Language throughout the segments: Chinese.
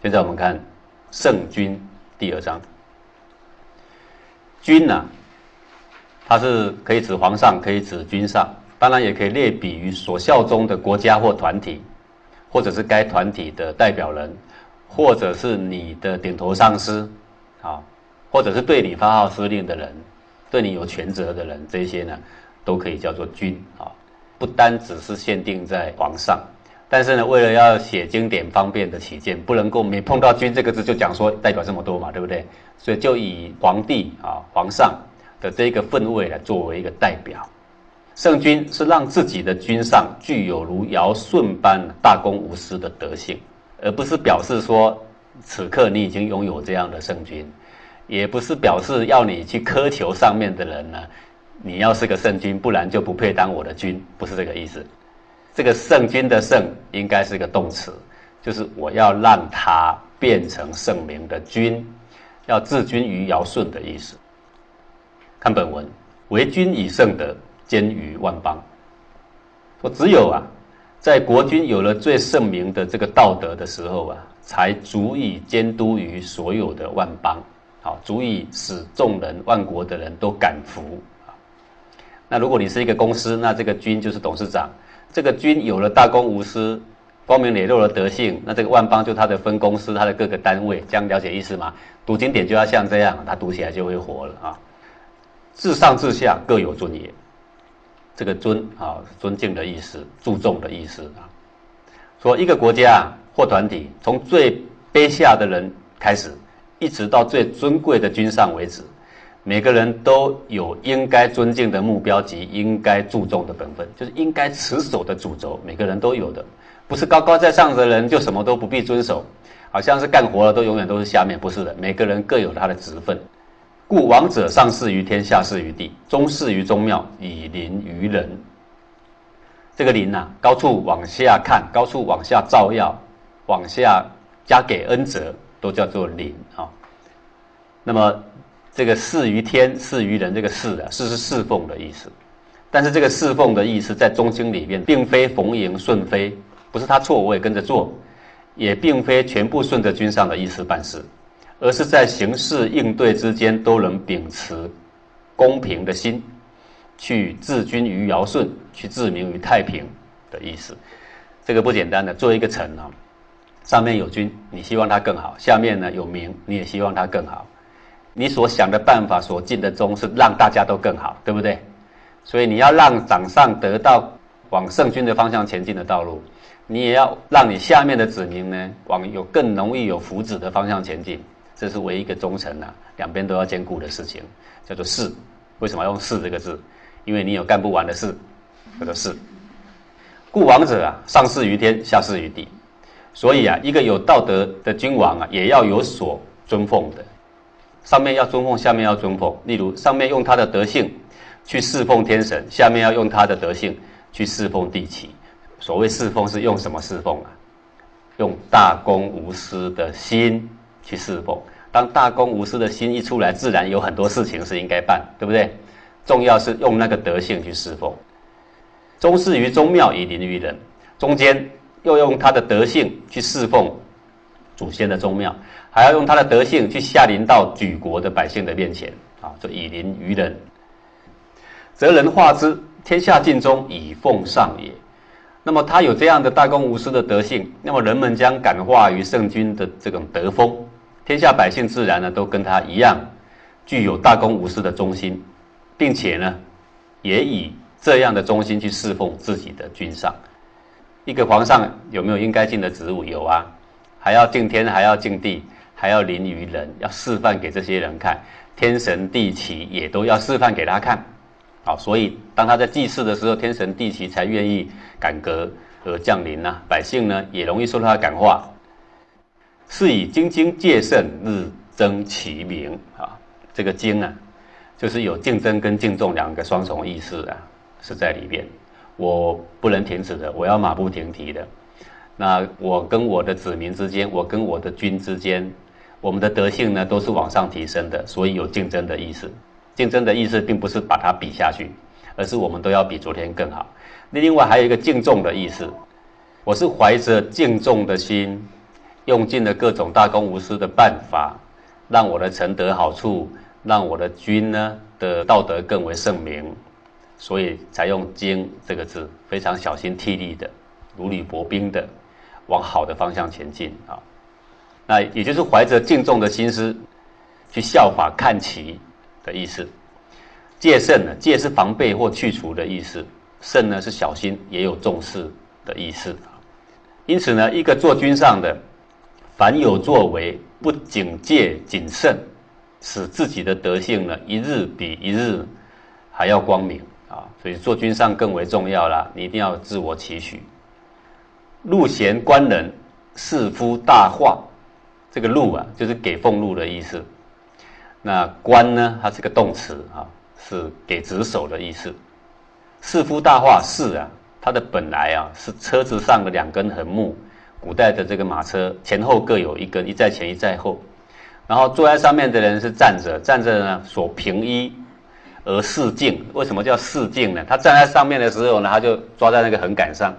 现在我们看《圣君》第二章。君呢，它是可以指皇上，可以指君上，当然也可以类比于所效忠的国家或团体，或者是该团体的代表人，或者是你的顶头上司，啊，或者是对你发号施令的人，对你有权责的人，这些呢，都可以叫做君啊，不单只是限定在皇上。但是呢，为了要写经典方便的起见，不能够每碰到“君”这个字就讲说代表这么多嘛，对不对？所以就以皇帝啊、皇上的这个分位来作为一个代表。圣君是让自己的君上具有如尧舜般大公无私的德性，而不是表示说此刻你已经拥有这样的圣君，也不是表示要你去苛求上面的人呢，你要是个圣君，不然就不配当我的君，不是这个意思。这个圣君的圣应该是个动词，就是我要让他变成圣明的君，要治君于尧舜的意思。看本文，为君以圣德，兼于万邦。说只有啊，在国君有了最圣明的这个道德的时候啊，才足以监督于所有的万邦，好，足以使众人万国的人都感服啊。那如果你是一个公司，那这个君就是董事长。这个君有了大公无私、光明磊落的德性，那这个万邦就他的分公司、他的各个单位，这样了解意思吗？读经典就要像这样，他读起来就会活了啊！自上至下各有尊严，这个尊啊，尊敬的意思，注重的意思啊。说一个国家或团体，从最卑下的人开始，一直到最尊贵的君上为止。每个人都有应该尊敬的目标及应该注重的本分，就是应该持守的主轴。每个人都有的，不是高高在上的人就什么都不必遵守，好像是干活了都永远都是下面，不是的。每个人各有他的职分。故王者上事于天，下事于地，中事于宗庙，以临于人。这个临呐，高处往下看，高处往下照耀，往下加给恩泽，都叫做临啊。那么。这个事于天，事于人，这个事啊，事是侍奉的意思。但是这个侍奉的意思，在中经里面，并非逢迎顺非，不是他错我也跟着做，也并非全部顺着君上的意思办事，而是在行事应对之间都能秉持公平的心，去治君于尧舜，去治民于太平的意思。这个不简单的，做一个臣啊，上面有君，你希望他更好；下面呢有民，你也希望他更好。你所想的办法，所尽的忠，是让大家都更好，对不对？所以你要让掌上得到往圣君的方向前进的道路，你也要让你下面的子民呢，往有更容易有福祉的方向前进。这是唯一一个忠臣呐，两边都要兼顾的事情，叫做事。为什么要用事这个字？因为你有干不完的事，叫做事。故王者啊，上事于天，下事于地。所以啊，一个有道德的君王啊，也要有所尊奉的。上面要尊奉，下面要尊奉。例如，上面用他的德性去侍奉天神，下面要用他的德性去侍奉地祇。所谓侍奉，是用什么侍奉啊？用大公无私的心去侍奉。当大公无私的心一出来，自然有很多事情是应该办，对不对？重要是用那个德性去侍奉。宗事于宗庙，以临于人。中间又用他的德性去侍奉祖先的宗庙。还要用他的德性去下临到举国的百姓的面前啊，就以临于人，则人化之，天下尽忠，以奉上也。那么他有这样的大公无私的德性，那么人们将感化于圣君的这种德风，天下百姓自然呢都跟他一样，具有大公无私的忠心，并且呢，也以这样的忠心去侍奉自己的君上。一个皇上有没有应该尽的职务？有啊，还要敬天，还要敬地。还要临于人，要示范给这些人看，天神地祇也都要示范给他看，好，所以当他在祭祀的时候，天神地祇才愿意感革而降临呐，百姓呢也容易受到他感化。是以精精戒慎，日增其名啊，这个精啊，就是有竞争跟敬重两个双重意思啊，是在里边。我不能停止的，我要马不停蹄的。那我跟我的子民之间，我跟我的君之间，我们的德性呢，都是往上提升的，所以有竞争的意思。竞争的意思，并不是把它比下去，而是我们都要比昨天更好。另外还有一个敬重的意思，我是怀着敬重的心，用尽了各种大公无私的办法，让我的臣得好处，让我的君呢的道德更为圣明，所以才用“精”这个字，非常小心惕厉的，如履薄冰的。往好的方向前进啊，那也就是怀着敬重的心思去效法看齐的意思。戒慎呢，戒是防备或去除的意思，慎呢是小心也有重视的意思。因此呢，一个做君上的，凡有作为不警戒谨慎，使自己的德性呢一日比一日还要光明啊。所以做君上更为重要啦，你一定要自我期许。禄贤官人，士夫大化。这个禄啊，就是给俸禄的意思。那官呢，它是个动词啊，是给职守的意思。士夫大化，士啊，它的本来啊是车子上的两根横木。古代的这个马车前后各有一根，一在前，一在后。然后坐在上面的人是站着，站着呢，所平一而视镜。为什么叫视镜呢？他站在上面的时候呢，他就抓在那个横杆上。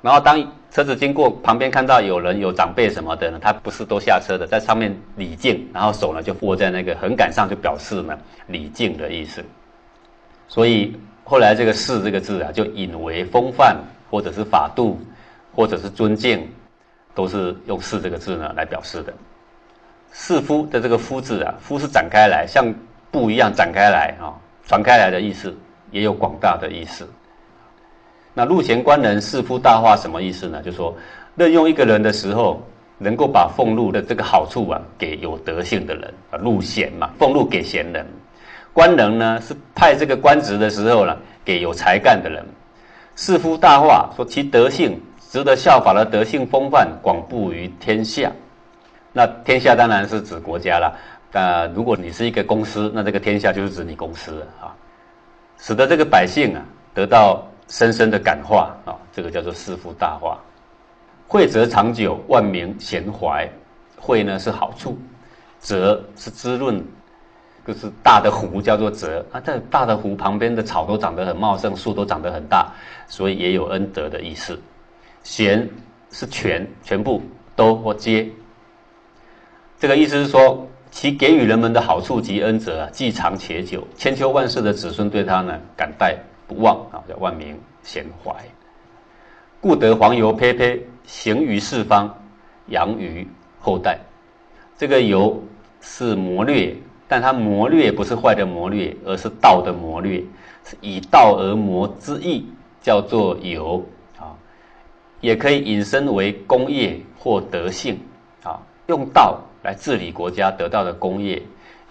然后当车子经过旁边，看到有人有长辈什么的呢，他不是都下车的，在上面礼敬，然后手呢就握在那个横杆上，就表示呢礼敬的意思。所以后来这个“士”这个字啊，就引为风范，或者是法度，或者是尊敬，都是用“士”这个字呢来表示的。士夫的这个“夫”字啊，“夫”是展开来，像布一样展开来啊，传开来的意思，也有广大的意思。那禄贤官人士夫大化什么意思呢？就说任用一个人的时候，能够把俸禄的这个好处啊，给有德性的人啊，禄贤嘛，俸禄给贤人；官人呢，是派这个官职的时候呢，给有才干的人。士夫大化说其德性值得效法的德性风范广布于天下。那天下当然是指国家了。那如果你是一个公司，那这个天下就是指你公司啊，使得这个百姓啊得到。深深的感化啊，这个叫做世福大化。惠泽长久，万民贤怀。惠呢是好处，泽是滋润，就是大的湖叫做泽啊。在大的湖旁边的草都长得很茂盛，树都长得很大，所以也有恩德的意思。贤是全，全部都或皆。这个意思是说，其给予人们的好处及恩泽啊，既长且久，千秋万世的子孙对他呢感戴。不忘啊，叫万民贤怀，故得黄油呸呸行于四方，养于后代。这个油是谋略，但它谋略不是坏的谋略，而是道的谋略，是以道而谋之意，叫做油。也可以引申为工业或德性啊，用道来治理国家得到的功业，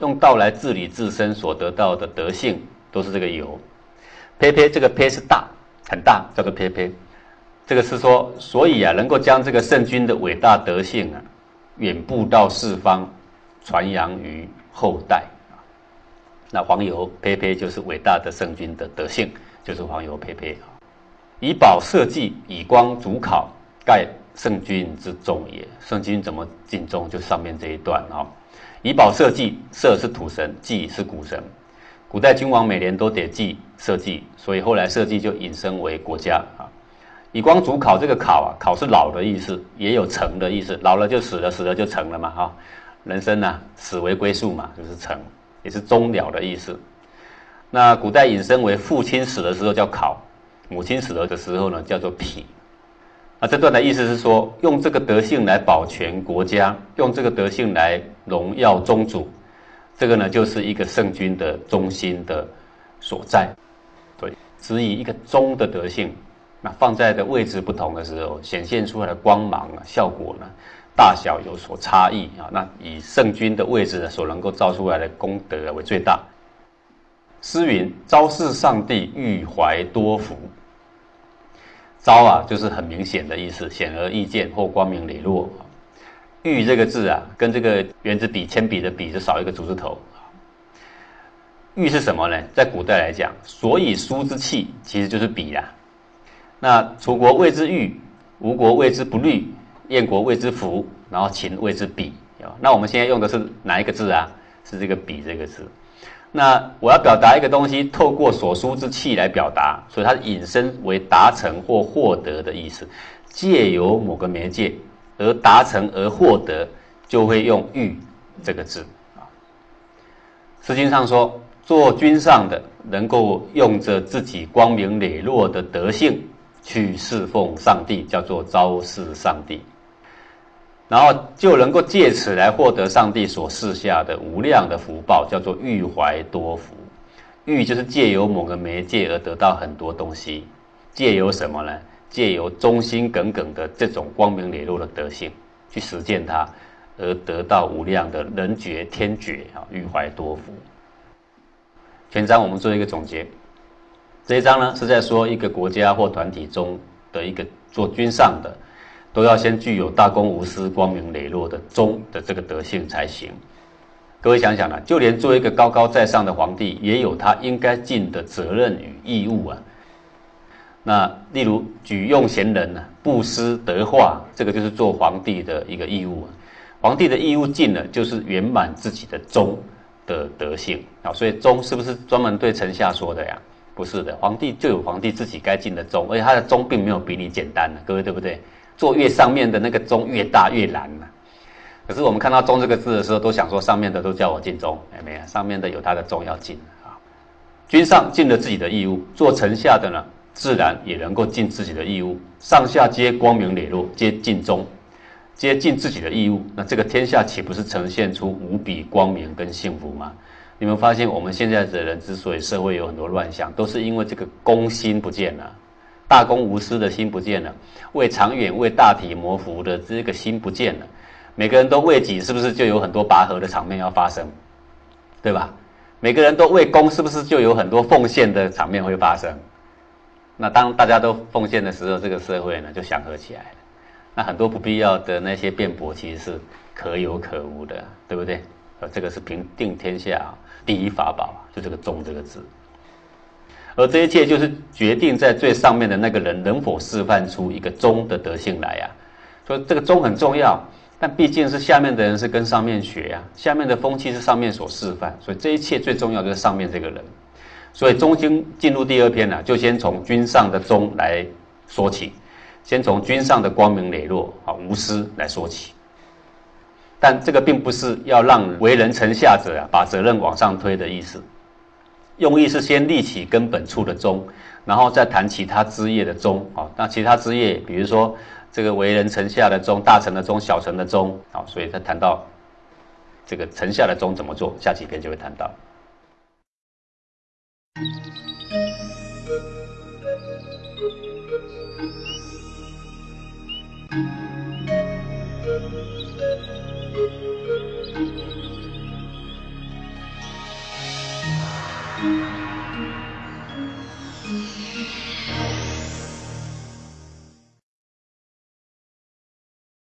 用道来治理自身所得到的德性，都是这个油。呸呸，这个呸是大，很大，叫做呸呸。这个是说，所以啊，能够将这个圣君的伟大德性啊，远布到四方，传扬于后代啊。那黄油呸呸就是伟大的圣君的德性，就是黄油呸呸啊。以宝社稷，以光主考，盖圣君之重也。圣君怎么尽忠？就上面这一段啊。以宝社稷，社是土神，稷是谷神。古代君王每年都得祭社稷，所以后来社稷就引申为国家啊。以光主考，这个考啊，考是老的意思，也有成的意思。老了就死了，死了就成了嘛哈。人生呢，死为归宿嘛，就是成，也是终了的意思。那古代引申为父亲死的时候叫考，母亲死了的时候呢叫做脾。啊，这段的意思是说，用这个德性来保全国家，用这个德性来荣耀宗主。这个呢，就是一个圣君的中心的所在，对，指以一个中的德性，那放在的位置不同的时候，显现出来的光芒啊，效果呢，大小有所差异啊。那以圣君的位置呢，所能够造出来的功德为最大。诗云：“昭示上帝，欲怀多福。”昭啊，就是很明显的意思，显而易见或光明磊落。玉这个字啊，跟这个圆珠笔、铅笔的笔就少一个竹字头。玉是什么呢？在古代来讲，所以书之器其实就是笔啦。那楚国谓之玉，吴国谓之不虑，燕国谓之福，然后秦谓之笔。那我们现在用的是哪一个字啊？是这个笔这个字。那我要表达一个东西，透过所书之气来表达，所以它引申为达成或获得的意思。借由某个媒介而达成而获得，就会用欲这个字啊。诗经上说，做君上的能够用着自己光明磊落的德性去侍奉上帝，叫做昭示上帝。然后就能够借此来获得上帝所赐下的无量的福报，叫做欲怀多福。欲就是借由某个媒介而得到很多东西，借由什么呢？借由忠心耿耿的这种光明磊落的德性去实践它，而得到无量的人觉天觉啊，欲怀多福。全章我们做一个总结，这一章呢是在说一个国家或团体中的一个做君上的。都要先具有大公无私、光明磊落的忠的这个德性才行。各位想想啊，就连做一个高高在上的皇帝，也有他应该尽的责任与义务啊。那例如举用贤人呢，布施德化，这个就是做皇帝的一个义务啊。皇帝的义务尽了，就是圆满自己的忠的德性啊。所以忠是不是专门对臣下说的呀？不是的，皇帝就有皇帝自己该尽的忠，而且他的忠并没有比你简单的，各位对不对？做越上面的那个钟越大越难嘛。可是我们看到“钟”这个字的时候，都想说上面的都叫我尽忠，哎没有，上面的有他的忠要尽啊。君上尽了自己的义务，做臣下的呢，自然也能够尽自己的义务。上下皆光明磊落，皆尽忠，皆尽自己的义务，那这个天下岂不是呈现出无比光明跟幸福吗？你们发现我们现在的人之所以社会有很多乱象，都是因为这个公心不见了。大公无私的心不见了，为长远、为大体谋福的这个心不见了，每个人都为己，是不是就有很多拔河的场面要发生？对吧？每个人都为公，是不是就有很多奉献的场面会发生？那当大家都奉献的时候，这个社会呢就祥和起来了。那很多不必要的那些辩驳，其实是可有可无的，对不对？呃，这个是平定天下第一法宝，就这个忠这个字。而这一切就是决定在最上面的那个人能否示范出一个忠的德性来呀。所以这个忠很重要，但毕竟是下面的人是跟上面学呀，下面的风气是上面所示范，所以这一切最重要就是上面这个人。所以中经进入第二篇呢，就先从君上的忠来说起，先从君上的光明磊落啊无私来说起。但这个并不是要让为人臣下者啊把责任往上推的意思。用意是先立起根本处的宗，然后再谈其他枝叶的宗。啊，那其他枝叶，比如说这个为人臣下的宗、大臣的宗、小臣的宗。好，所以他谈到这个臣下的宗怎么做，下几篇就会谈到。